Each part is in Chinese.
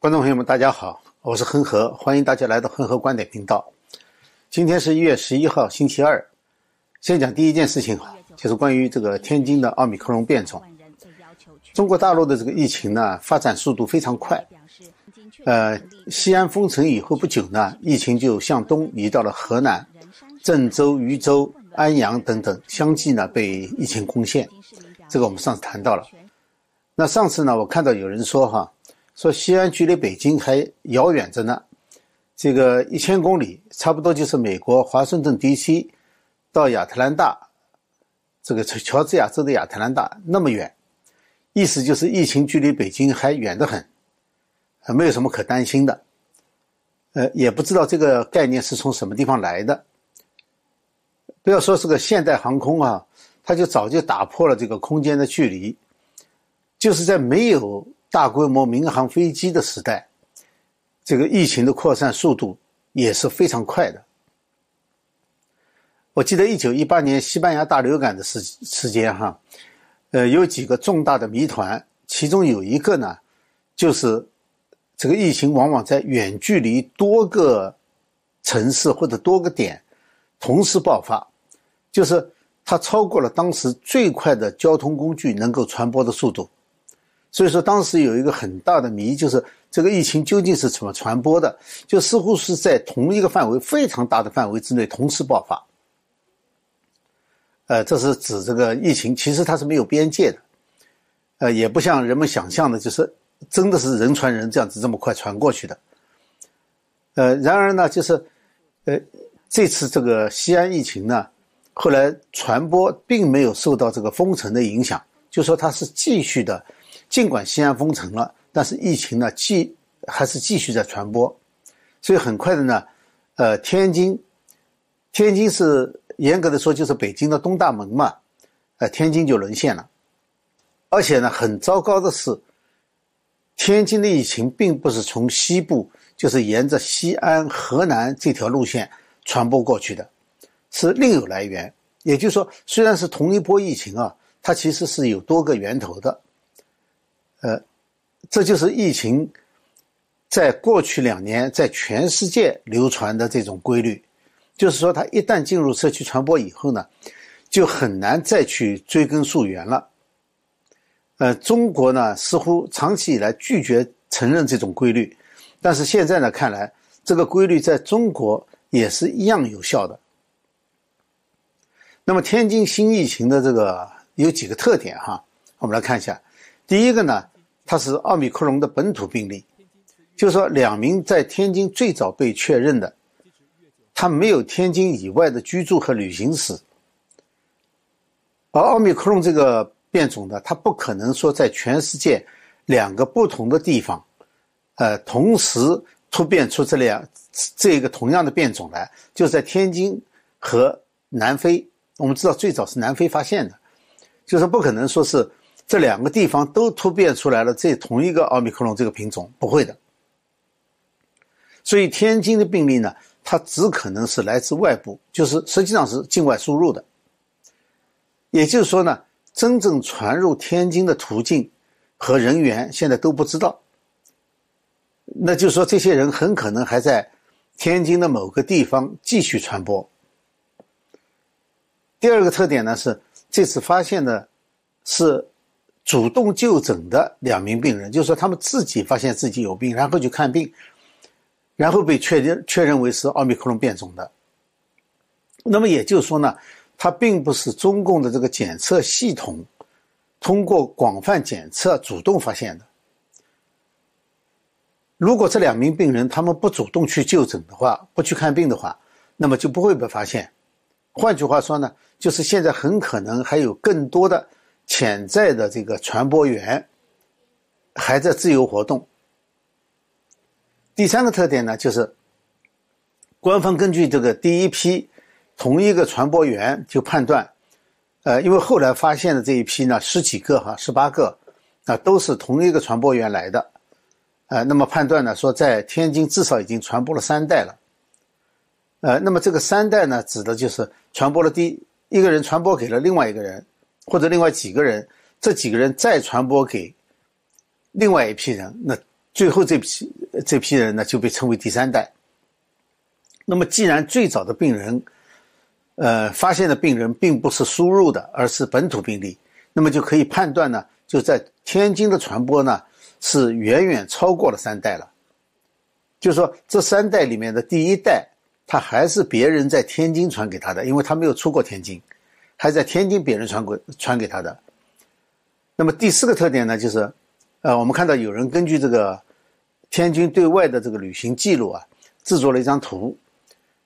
观众朋友们，大家好，我是恒河，欢迎大家来到恒河观点频道。今天是一月十一号，星期二。先讲第一件事情哈，就是关于这个天津的奥密克戎变种。中国大陆的这个疫情呢，发展速度非常快。呃，西安封城以后不久呢，疫情就向东移到了河南、郑州、禹州、安阳等等，相继呢被疫情攻陷。这个我们上次谈到了。那上次呢，我看到有人说哈，说西安距离北京还遥远着呢，这个一千公里，差不多就是美国华盛顿 DC 到亚特兰大，这个乔治亚州的亚特兰大那么远，意思就是疫情距离北京还远得很。没有什么可担心的，呃，也不知道这个概念是从什么地方来的。不要说是个现代航空啊，它就早就打破了这个空间的距离，就是在没有大规模民航飞机的时代，这个疫情的扩散速度也是非常快的。我记得一九一八年西班牙大流感的时时间哈，呃，有几个重大的谜团，其中有一个呢，就是。这个疫情往往在远距离多个城市或者多个点同时爆发，就是它超过了当时最快的交通工具能够传播的速度。所以说，当时有一个很大的谜，就是这个疫情究竟是怎么传播的？就似乎是在同一个范围非常大的范围之内同时爆发。呃，这是指这个疫情其实它是没有边界的，呃，也不像人们想象的，就是。真的是人传人这样子这么快传过去的，呃，然而呢，就是，呃，这次这个西安疫情呢，后来传播并没有受到这个封城的影响，就说它是继续的，尽管西安封城了，但是疫情呢，继还是继续在传播，所以很快的呢，呃，天津，天津是严格的说就是北京的东大门嘛，呃，天津就沦陷了，而且呢，很糟糕的是。天津的疫情并不是从西部，就是沿着西安、河南这条路线传播过去的，是另有来源。也就是说，虽然是同一波疫情啊，它其实是有多个源头的。呃，这就是疫情在过去两年在全世界流传的这种规律，就是说，它一旦进入社区传播以后呢，就很难再去追根溯源了。呃，中国呢似乎长期以来拒绝承认这种规律，但是现在呢看来，这个规律在中国也是一样有效的。那么天津新疫情的这个有几个特点哈，我们来看一下。第一个呢，它是奥密克戎的本土病例，就说两名在天津最早被确认的，他没有天津以外的居住和旅行史，而奥密克戎这个。变种的，它不可能说在全世界两个不同的地方，呃，同时突变出这两这个同样的变种来，就在天津和南非。我们知道最早是南非发现的，就是不可能说是这两个地方都突变出来了这同一个奥密克戎这个品种，不会的。所以天津的病例呢，它只可能是来自外部，就是实际上是境外输入的。也就是说呢。真正传入天津的途径和人员现在都不知道，那就是说这些人很可能还在天津的某个地方继续传播。第二个特点呢是这次发现的是主动就诊的两名病人，就是说他们自己发现自己有病，然后去看病，然后被确认确认为是奥密克戎变种的。那么也就是说呢。它并不是中共的这个检测系统通过广泛检测主动发现的。如果这两名病人他们不主动去就诊的话，不去看病的话，那么就不会被发现。换句话说呢，就是现在很可能还有更多的潜在的这个传播源还在自由活动。第三个特点呢，就是官方根据这个第一批。同一个传播源就判断，呃，因为后来发现的这一批呢，十几个哈，十八个，啊，都是同一个传播源来的，呃，那么判断呢，说在天津至少已经传播了三代了，呃，那么这个三代呢，指的就是传播了第一个人传播给了另外一个人，或者另外几个人，这几个人再传播给另外一批人，那最后这批这批人呢就被称为第三代。那么，既然最早的病人，呃，发现的病人并不是输入的，而是本土病例，那么就可以判断呢，就在天津的传播呢是远远超过了三代了。就是说，这三代里面的第一代，他还是别人在天津传给他的，因为他没有出过天津，还在天津别人传过传给他的。那么第四个特点呢，就是，呃，我们看到有人根据这个天津对外的这个旅行记录啊，制作了一张图，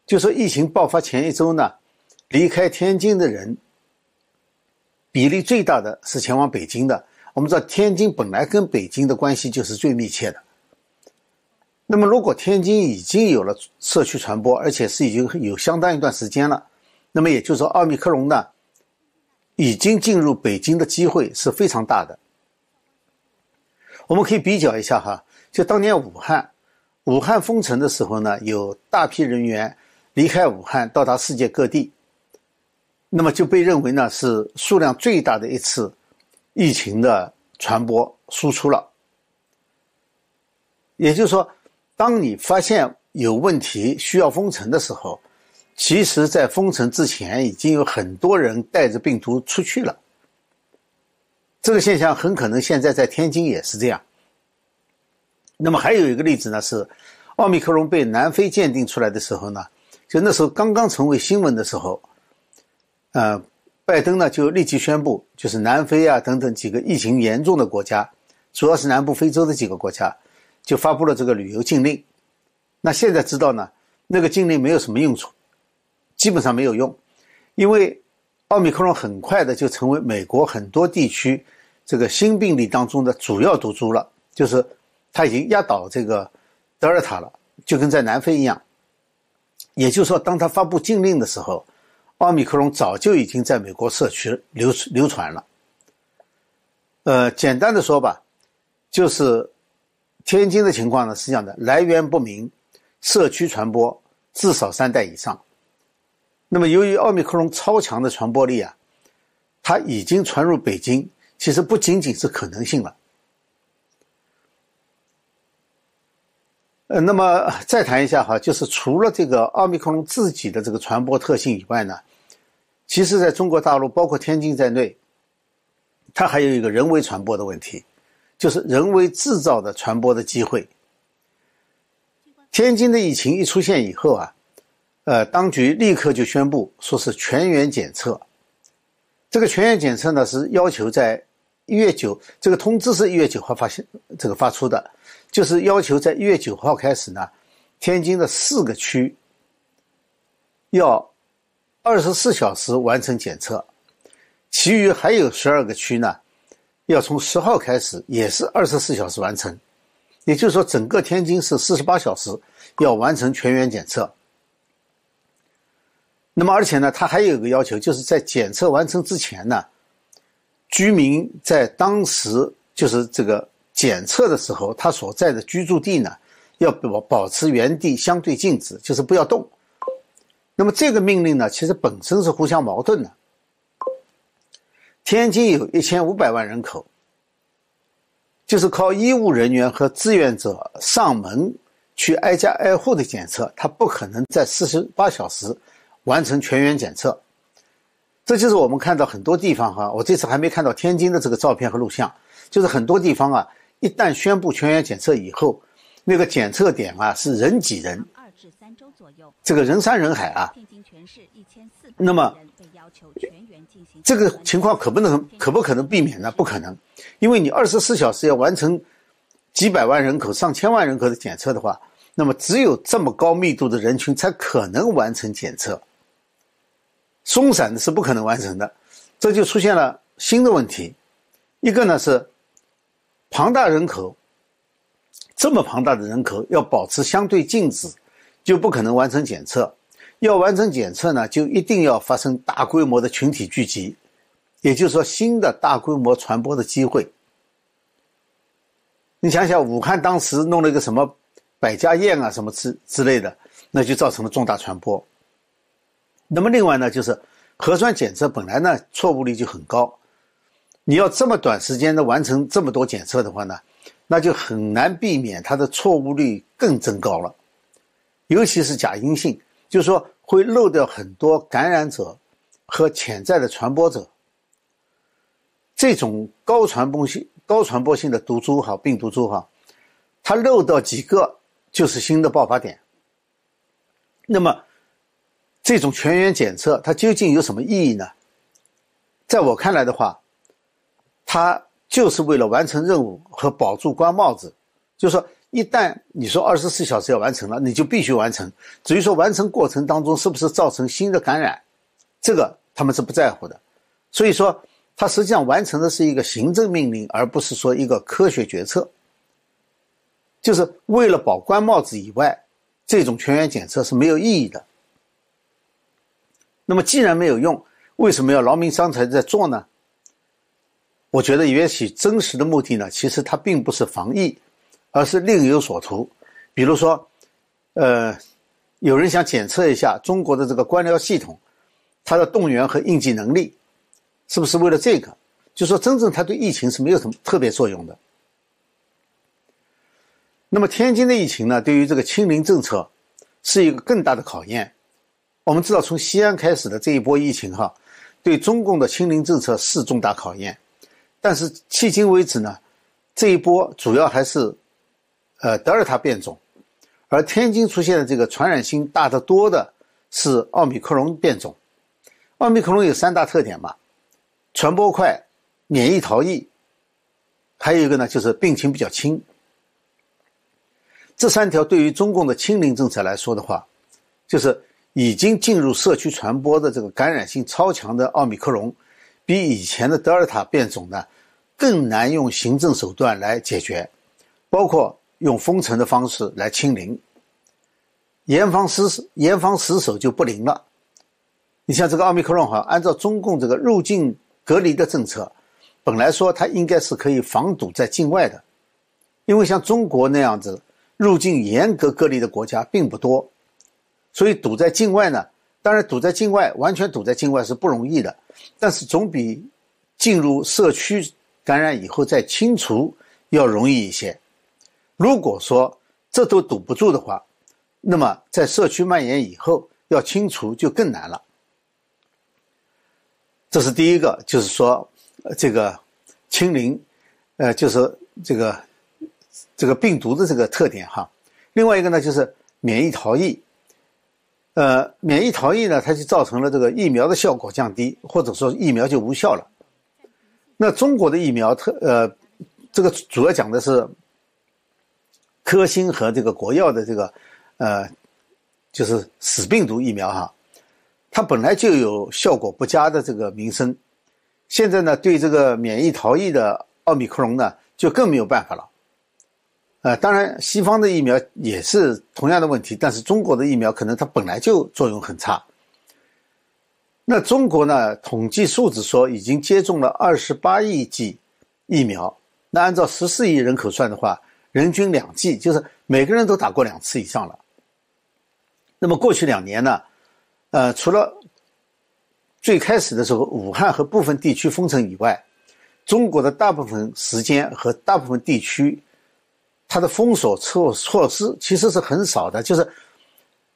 就说疫情爆发前一周呢，离开天津的人比例最大的是前往北京的。我们知道天津本来跟北京的关系就是最密切的。那么如果天津已经有了社区传播，而且是已经有相当一段时间了，那么也就是说奥密克戎呢？已经进入北京的机会是非常大的。我们可以比较一下哈，就当年武汉，武汉封城的时候呢，有大批人员离开武汉到达世界各地，那么就被认为呢是数量最大的一次疫情的传播输出了。也就是说，当你发现有问题需要封城的时候。其实，在封城之前，已经有很多人带着病毒出去了。这个现象很可能现在在天津也是这样。那么还有一个例子呢，是奥密克戎被南非鉴定出来的时候呢，就那时候刚刚成为新闻的时候，呃，拜登呢就立即宣布，就是南非啊等等几个疫情严重的国家，主要是南部非洲的几个国家，就发布了这个旅游禁令。那现在知道呢，那个禁令没有什么用处。基本上没有用，因为奥密克戎很快的就成为美国很多地区这个新病例当中的主要毒株了，就是它已经压倒这个德尔塔了，就跟在南非一样。也就是说，当他发布禁令的时候，奥密克戎早就已经在美国社区流流传了。呃，简单的说吧，就是天津的情况呢是这样的：来源不明，社区传播至少三代以上。那么，由于奥密克戎超强的传播力啊，它已经传入北京，其实不仅仅是可能性了。呃，那么再谈一下哈，就是除了这个奥密克戎自己的这个传播特性以外呢，其实在中国大陆，包括天津在内，它还有一个人为传播的问题，就是人为制造的传播的机会。天津的疫情一出现以后啊。呃，当局立刻就宣布说是全员检测。这个全员检测呢，是要求在一月九，这个通知是一月九号发现这个发出的，就是要求在一月九号开始呢，天津的四个区要二十四小时完成检测，其余还有十二个区呢，要从十号开始也是二十四小时完成，也就是说，整个天津是四十八小时要完成全员检测。那么，而且呢，他还有一个要求，就是在检测完成之前呢，居民在当时就是这个检测的时候，他所在的居住地呢，要保保持原地相对静止，就是不要动。那么这个命令呢，其实本身是互相矛盾的。天津有一千五百万人口，就是靠医务人员和志愿者上门去挨家挨户的检测，他不可能在四十八小时。完成全员检测，这就是我们看到很多地方哈。我这次还没看到天津的这个照片和录像，就是很多地方啊，一旦宣布全员检测以后，那个检测点啊是人挤人，二至三周左右，这个人山人海啊。天津全市一千四百那么被要求全员进行这个情况可不能可不可能避免呢？不可能，因为你二十四小时要完成几百万人口、上千万人口的检测的话，那么只有这么高密度的人群才可能完成检测。松散的是不可能完成的，这就出现了新的问题。一个呢是庞大人口，这么庞大的人口要保持相对静止，就不可能完成检测。要完成检测呢，就一定要发生大规模的群体聚集，也就是说，新的大规模传播的机会。你想想，武汉当时弄了一个什么百家宴啊，什么之之类的，那就造成了重大传播。那么另外呢，就是核酸检测本来呢错误率就很高，你要这么短时间的完成这么多检测的话呢，那就很难避免它的错误率更增高了，尤其是假阴性，就是说会漏掉很多感染者和潜在的传播者。这种高传播性、高传播性的毒株哈，病毒株哈，它漏到几个就是新的爆发点。那么，这种全员检测它究竟有什么意义呢？在我看来的话，它就是为了完成任务和保住官帽子。就是说，一旦你说二十四小时要完成了，你就必须完成。至于说完成过程当中是不是造成新的感染，这个他们是不在乎的。所以说，它实际上完成的是一个行政命令，而不是说一个科学决策。就是为了保官帽子以外，这种全员检测是没有意义的。那么既然没有用，为什么要劳民伤财在做呢？我觉得也许真实的目的呢，其实它并不是防疫，而是另有所图。比如说，呃，有人想检测一下中国的这个官僚系统，它的动员和应急能力，是不是为了这个？就说真正它对疫情是没有什么特别作用的。那么天津的疫情呢，对于这个清零政策是一个更大的考验。我们知道，从西安开始的这一波疫情，哈，对中共的清零政策是重大考验。但是迄今为止呢，这一波主要还是，呃，德尔塔变种，而天津出现的这个传染性大得多的是奥密克戎变种。奥密克戎有三大特点嘛：传播快、免疫逃逸，还有一个呢就是病情比较轻。这三条对于中共的清零政策来说的话，就是。已经进入社区传播的这个感染性超强的奥密克戎，比以前的德尔塔变种呢，更难用行政手段来解决，包括用封城的方式来清零，严防死守，严防死守就不灵了。你像这个奥密克戎哈，按照中共这个入境隔离的政策，本来说它应该是可以防堵在境外的，因为像中国那样子入境严格隔离的国家并不多。所以堵在境外呢，当然堵在境外，完全堵在境外是不容易的，但是总比进入社区感染以后再清除要容易一些。如果说这都堵不住的话，那么在社区蔓延以后要清除就更难了。这是第一个，就是说这个清零，呃，就是这个这个病毒的这个特点哈。另外一个呢，就是免疫逃逸。呃，免疫逃逸呢，它就造成了这个疫苗的效果降低，或者说疫苗就无效了。那中国的疫苗特呃，这个主要讲的是科兴和这个国药的这个呃，就是死病毒疫苗哈，它本来就有效果不佳的这个名声，现在呢，对这个免疫逃逸的奥密克戎呢，就更没有办法了。呃，当然，西方的疫苗也是同样的问题，但是中国的疫苗可能它本来就作用很差。那中国呢？统计数字说已经接种了二十八亿剂疫苗，那按照十四亿人口算的话，人均两剂，就是每个人都打过两次以上了。那么过去两年呢？呃，除了最开始的时候武汉和部分地区封城以外，中国的大部分时间和大部分地区。它的封锁措措施其实是很少的，就是，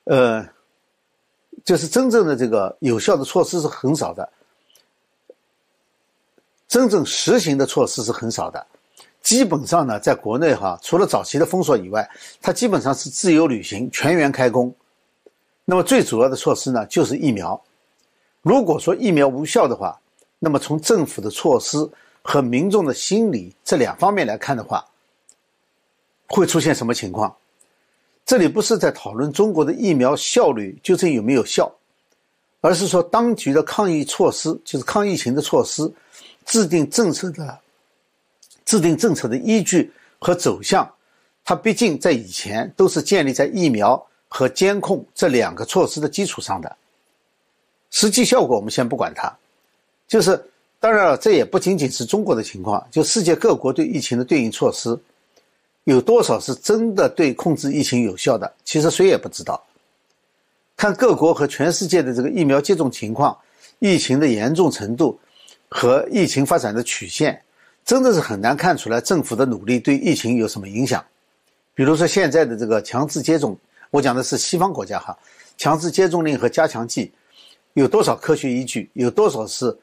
呃，就是真正的这个有效的措施是很少的，真正实行的措施是很少的。基本上呢，在国内哈，除了早期的封锁以外，它基本上是自由旅行、全员开工。那么最主要的措施呢，就是疫苗。如果说疫苗无效的话，那么从政府的措施和民众的心理这两方面来看的话，会出现什么情况？这里不是在讨论中国的疫苗效率究竟有没有效，而是说当局的抗疫措施，就是抗疫情的措施，制定政策的制定政策的依据和走向，它毕竟在以前都是建立在疫苗和监控这两个措施的基础上的。实际效果我们先不管它，就是当然了，这也不仅仅是中国的情况，就世界各国对疫情的对应措施。有多少是真的对控制疫情有效的？其实谁也不知道。看各国和全世界的这个疫苗接种情况、疫情的严重程度和疫情发展的曲线，真的是很难看出来政府的努力对疫情有什么影响。比如说现在的这个强制接种，我讲的是西方国家哈，强制接种令和加强剂有多少科学依据？有多少是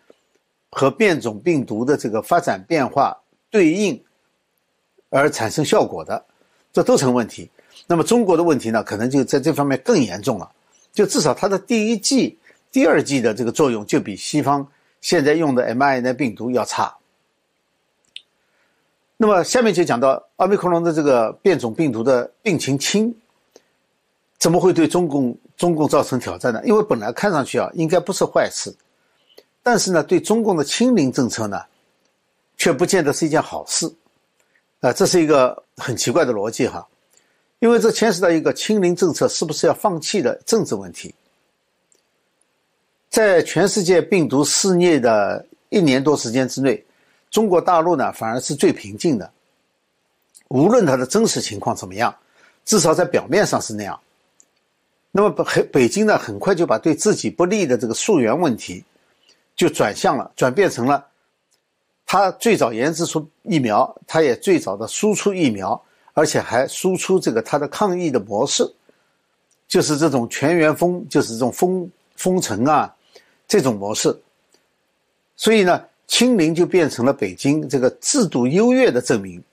和变种病毒的这个发展变化对应而产生效果的？这都成问题。那么中国的问题呢，可能就在这方面更严重了。就至少它的第一剂、第二剂的这个作用，就比西方现在用的 mRNA 病毒要差。那么下面就讲到奥密克戎的这个变种病毒的病情轻，怎么会对中共中共造成挑战呢？因为本来看上去啊，应该不是坏事，但是呢，对中共的清零政策呢，却不见得是一件好事，啊，这是一个很奇怪的逻辑哈，因为这牵涉到一个清零政策是不是要放弃的政治问题。在全世界病毒肆虐的一年多时间之内。中国大陆呢，反而是最平静的。无论它的真实情况怎么样，至少在表面上是那样。那么北北京呢，很快就把对自己不利的这个溯源问题，就转向了，转变成了，他最早研制出疫苗，他也最早的输出疫苗，而且还输出这个他的抗疫的模式，就是这种全员封，就是这种封封城啊，这种模式。所以呢。清零就变成了北京这个制度优越的证明。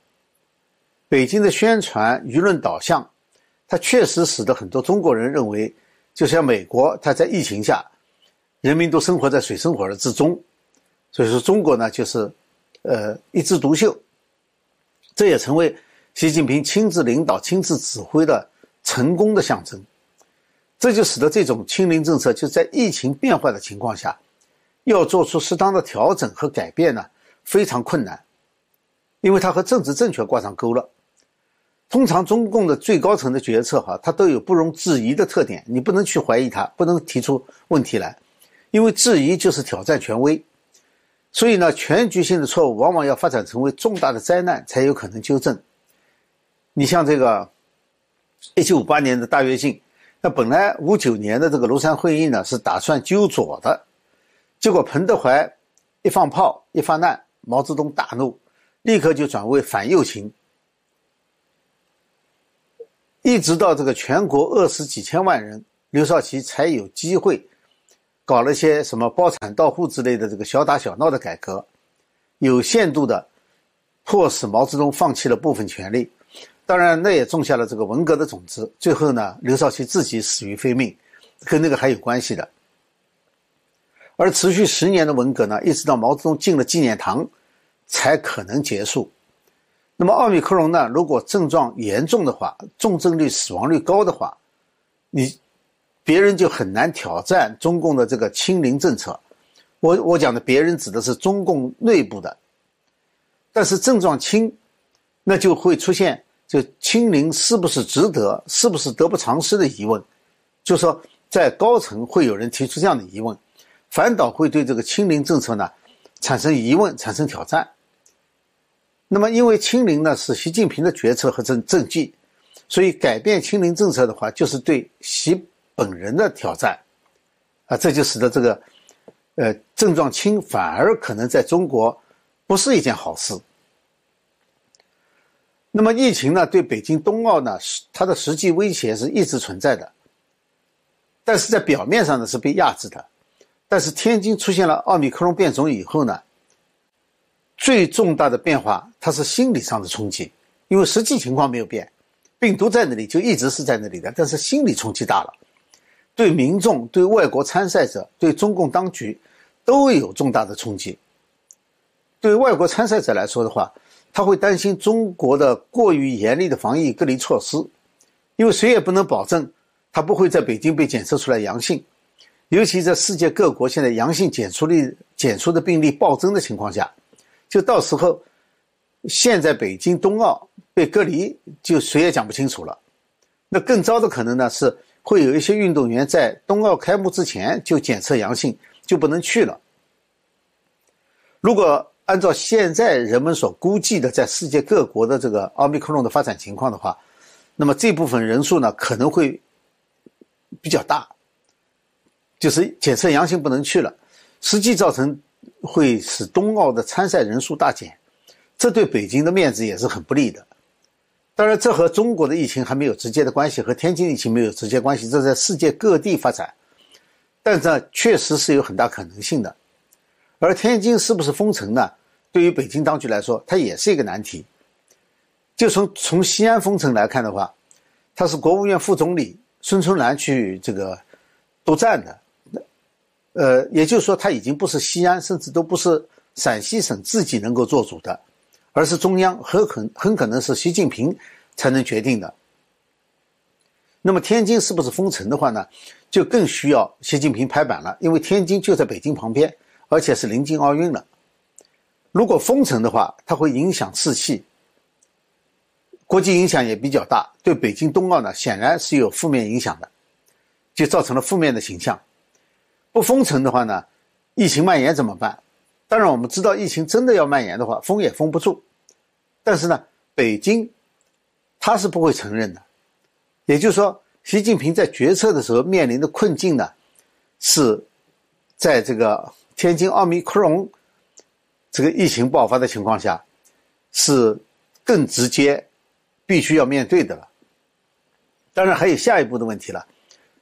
北京的宣传舆论导向，它确实使得很多中国人认为，就像美国，它在疫情下，人民都生活在水深火热之中，所以说中国呢就是，呃一枝独秀。这也成为习近平亲自领导、亲自指挥的成功的象征。这就使得这种清零政策就在疫情变化的情况下。要做出适当的调整和改变呢，非常困难，因为它和政治正确挂上钩了。通常中共的最高层的决策，哈，它都有不容置疑的特点，你不能去怀疑它，不能提出问题来，因为质疑就是挑战权威。所以呢，全局性的错误往往要发展成为重大的灾难才有可能纠正。你像这个一九五八年的大跃进，那本来五九年的这个庐山会议呢，是打算纠左的。结果彭德怀一放炮一发难，毛泽东大怒，立刻就转为反右倾，一直到这个全国饿死几千万人，刘少奇才有机会搞了些什么包产到户之类的这个小打小闹的改革，有限度的迫使毛泽东放弃了部分权力，当然那也种下了这个文革的种子。最后呢，刘少奇自己死于非命，跟那个还有关系的。而持续十年的文革呢，一直到毛泽东进了纪念堂，才可能结束。那么奥密克戎呢？如果症状严重的话，重症率、死亡率高的话，你别人就很难挑战中共的这个清零政策。我我讲的别人指的是中共内部的。但是症状轻，那就会出现就清零是不是值得，是不是得不偿失的疑问。就说在高层会有人提出这样的疑问。反倒会对这个清零政策呢产生疑问、产生挑战。那么，因为清零呢是习近平的决策和政政绩，所以改变清零政策的话，就是对习本人的挑战。啊，这就使得这个，呃，症状轻反而可能在中国不是一件好事。那么，疫情呢对北京冬奥呢它的实际威胁是一直存在的，但是在表面上呢是被压制的。但是天津出现了奥密克戎变种以后呢，最重大的变化，它是心理上的冲击，因为实际情况没有变，病毒在那里就一直是在那里的，但是心理冲击大了，对民众、对外国参赛者、对中共当局都有重大的冲击。对外国参赛者来说的话，他会担心中国的过于严厉的防疫隔离措施，因为谁也不能保证他不会在北京被检测出来阳性。尤其在世界各国现在阳性检出率检出的病例暴增的情况下，就到时候，现在北京冬奥被隔离，就谁也讲不清楚了。那更糟的可能呢，是会有一些运动员在冬奥开幕之前就检测阳性，就不能去了。如果按照现在人们所估计的，在世界各国的这个奥密克戎的发展情况的话，那么这部分人数呢可能会比较大。就是检测阳性不能去了，实际造成会使冬奥的参赛人数大减，这对北京的面子也是很不利的。当然，这和中国的疫情还没有直接的关系，和天津疫情没有直接关系，这在世界各地发展，但这确实是有很大可能性的。而天津是不是封城呢？对于北京当局来说，它也是一个难题。就从从西安封城来看的话，他是国务院副总理孙春兰去这个督战的，呃，也就是说他已经不是西安，甚至都不是陕西省自己能够做主的，而是中央很很很可能是习近平才能决定的。那么天津是不是封城的话呢？就更需要习近平拍板了，因为天津就在北京旁边，而且是临近奥运了。如果封城的话，它会影响士气。国际影响也比较大，对北京冬奥呢显然是有负面影响的，就造成了负面的形象。不封城的话呢，疫情蔓延怎么办？当然我们知道，疫情真的要蔓延的话，封也封不住。但是呢，北京他是不会承认的。也就是说，习近平在决策的时候面临的困境呢，是在这个天津奥密克戎这个疫情爆发的情况下，是更直接。必须要面对的了。当然还有下一步的问题了，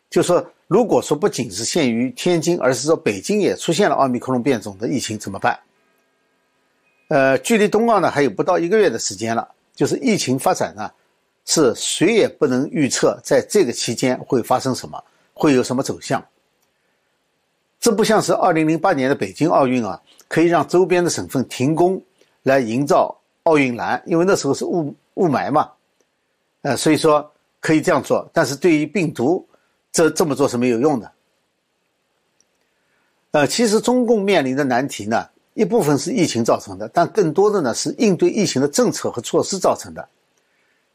就说如果说不仅是限于天津，而是说北京也出现了奥密克戎变种的疫情怎么办？呃，距离冬奥呢还有不到一个月的时间了，就是疫情发展呢，是谁也不能预测在这个期间会发生什么，会有什么走向。这不像是二零零八年的北京奥运啊，可以让周边的省份停工来营造奥运蓝，因为那时候是雾雾霾嘛。呃，所以说可以这样做，但是对于病毒，这这么做是没有用的。呃，其实中共面临的难题呢，一部分是疫情造成的，但更多的呢是应对疫情的政策和措施造成的。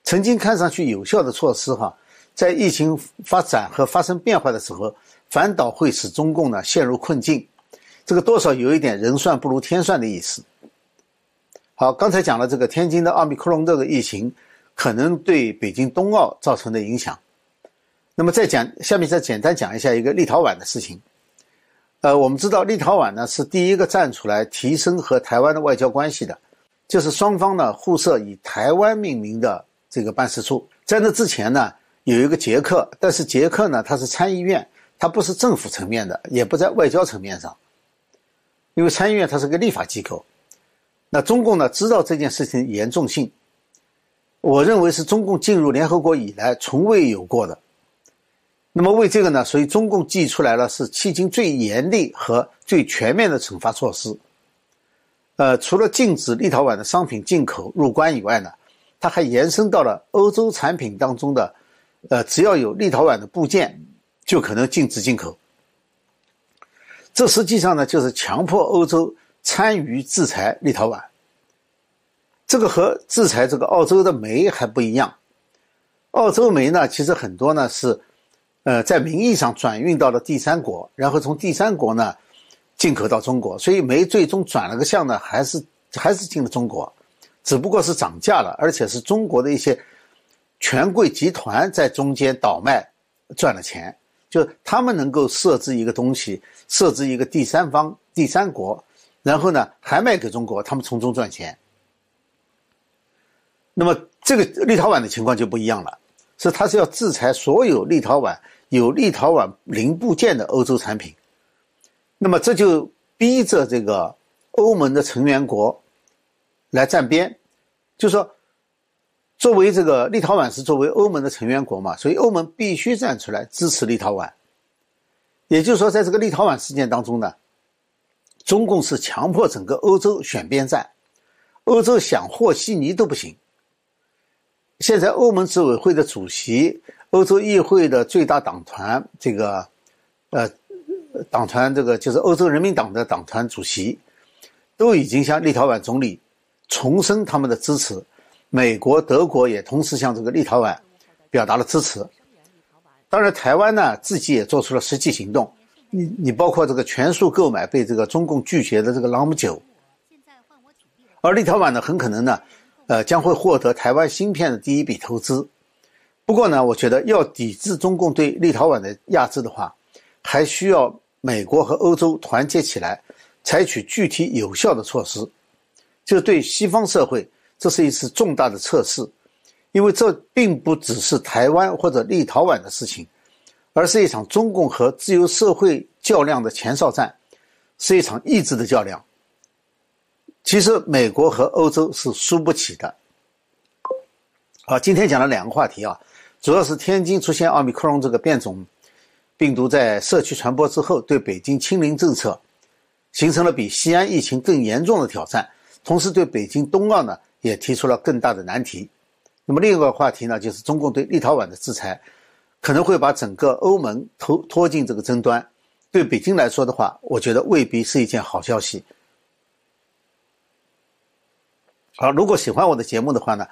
曾经看上去有效的措施，哈，在疫情发展和发生变化的时候，反倒会使中共呢陷入困境。这个多少有一点人算不如天算的意思。好，刚才讲了这个天津的奥密克戎这个疫情。可能对北京冬奥造成的影响。那么再讲，下面再简单讲一下一个立陶宛的事情。呃，我们知道立陶宛呢是第一个站出来提升和台湾的外交关系的，就是双方呢互设以台湾命名的这个办事处。在那之前呢，有一个捷克，但是捷克呢它是参议院，它不是政府层面的，也不在外交层面上，因为参议院它是个立法机构。那中共呢知道这件事情严重性。我认为是中共进入联合国以来从未有过的。那么为这个呢，所以中共寄出来了是迄今最严厉和最全面的惩罚措施。呃，除了禁止立陶宛的商品进口入关以外呢，它还延伸到了欧洲产品当中的，呃，只要有立陶宛的部件，就可能禁止进口。这实际上呢，就是强迫欧洲参与制裁立陶宛。这个和制裁这个澳洲的煤还不一样，澳洲煤呢，其实很多呢是，呃，在名义上转运到了第三国，然后从第三国呢进口到中国，所以煤最终转了个向呢，还是还是进了中国，只不过是涨价了，而且是中国的一些权贵集团在中间倒卖赚了钱，就他们能够设置一个东西，设置一个第三方第三国，然后呢还卖给中国，他们从中赚钱。那么这个立陶宛的情况就不一样了，是它是要制裁所有立陶宛有立陶宛零部件的欧洲产品，那么这就逼着这个欧盟的成员国来站边，就说作为这个立陶宛是作为欧盟的成员国嘛，所以欧盟必须站出来支持立陶宛。也就是说，在这个立陶宛事件当中呢，中共是强迫整个欧洲选边站，欧洲想和稀泥都不行。现在欧盟执委会的主席、欧洲议会的最大党团这个，呃，党团这个就是欧洲人民党的党团主席，都已经向立陶宛总理重申他们的支持。美国、德国也同时向这个立陶宛表达了支持。当然，台湾呢自己也做出了实际行动。你你包括这个全数购买被这个中共拒绝的这个朗姆酒，而立陶宛呢很可能呢。呃，将会获得台湾芯片的第一笔投资。不过呢，我觉得要抵制中共对立陶宛的压制的话，还需要美国和欧洲团结起来，采取具体有效的措施。就对西方社会，这是一次重大的测试，因为这并不只是台湾或者立陶宛的事情，而是一场中共和自由社会较量的前哨战，是一场意志的较量。其实美国和欧洲是输不起的。好，今天讲了两个话题啊，主要是天津出现奥密克戎这个变种病毒在社区传播之后，对北京清零政策形成了比西安疫情更严重的挑战。同时，对北京冬奥呢也提出了更大的难题。那么，另一个话题呢，就是中共对立陶宛的制裁，可能会把整个欧盟拖拖进这个争端。对北京来说的话，我觉得未必是一件好消息。好，如果喜欢我的节目的话呢，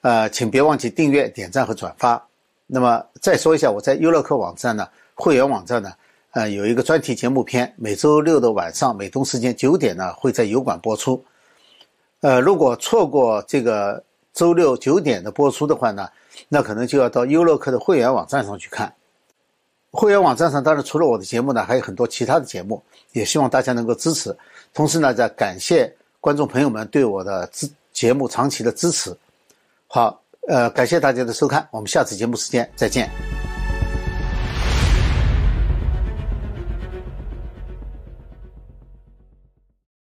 呃，请别忘记订阅、点赞和转发。那么，再说一下，我在优乐客网站呢，会员网站呢，呃，有一个专题节目片，每周六的晚上美东时间九点呢，会在油管播出。呃，如果错过这个周六九点的播出的话呢，那可能就要到优乐客的会员网站上去看。会员网站上当然除了我的节目呢，还有很多其他的节目，也希望大家能够支持。同时呢，在感谢观众朋友们对我的支节目长期的支持。好，呃，感谢大家的收看，我们下次节目时间再见。